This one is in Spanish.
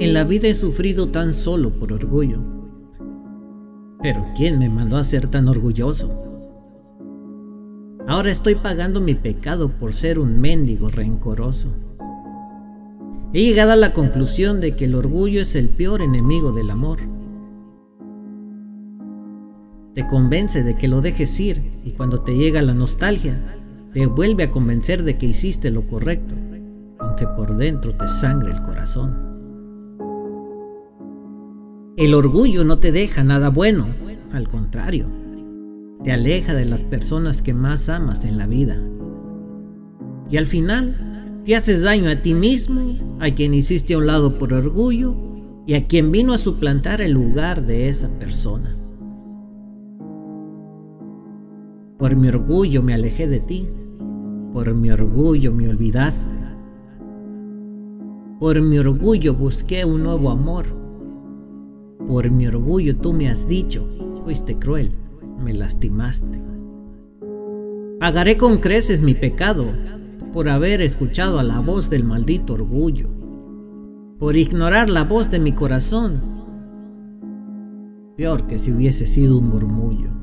En la vida he sufrido tan solo por orgullo. Pero ¿quién me mandó a ser tan orgulloso? Ahora estoy pagando mi pecado por ser un mendigo rencoroso. He llegado a la conclusión de que el orgullo es el peor enemigo del amor. Te convence de que lo dejes ir y cuando te llega la nostalgia, te vuelve a convencer de que hiciste lo correcto, aunque por dentro te sangre el corazón. El orgullo no te deja nada bueno, al contrario, te aleja de las personas que más amas en la vida. Y al final, te haces daño a ti mismo, a quien hiciste a un lado por orgullo y a quien vino a suplantar el lugar de esa persona. Por mi orgullo me alejé de ti, por mi orgullo me olvidaste, por mi orgullo busqué un nuevo amor por mi orgullo tú me has dicho, fuiste cruel, me lastimaste. Pagaré con creces mi pecado por haber escuchado a la voz del maldito orgullo, por ignorar la voz de mi corazón, peor que si hubiese sido un murmullo.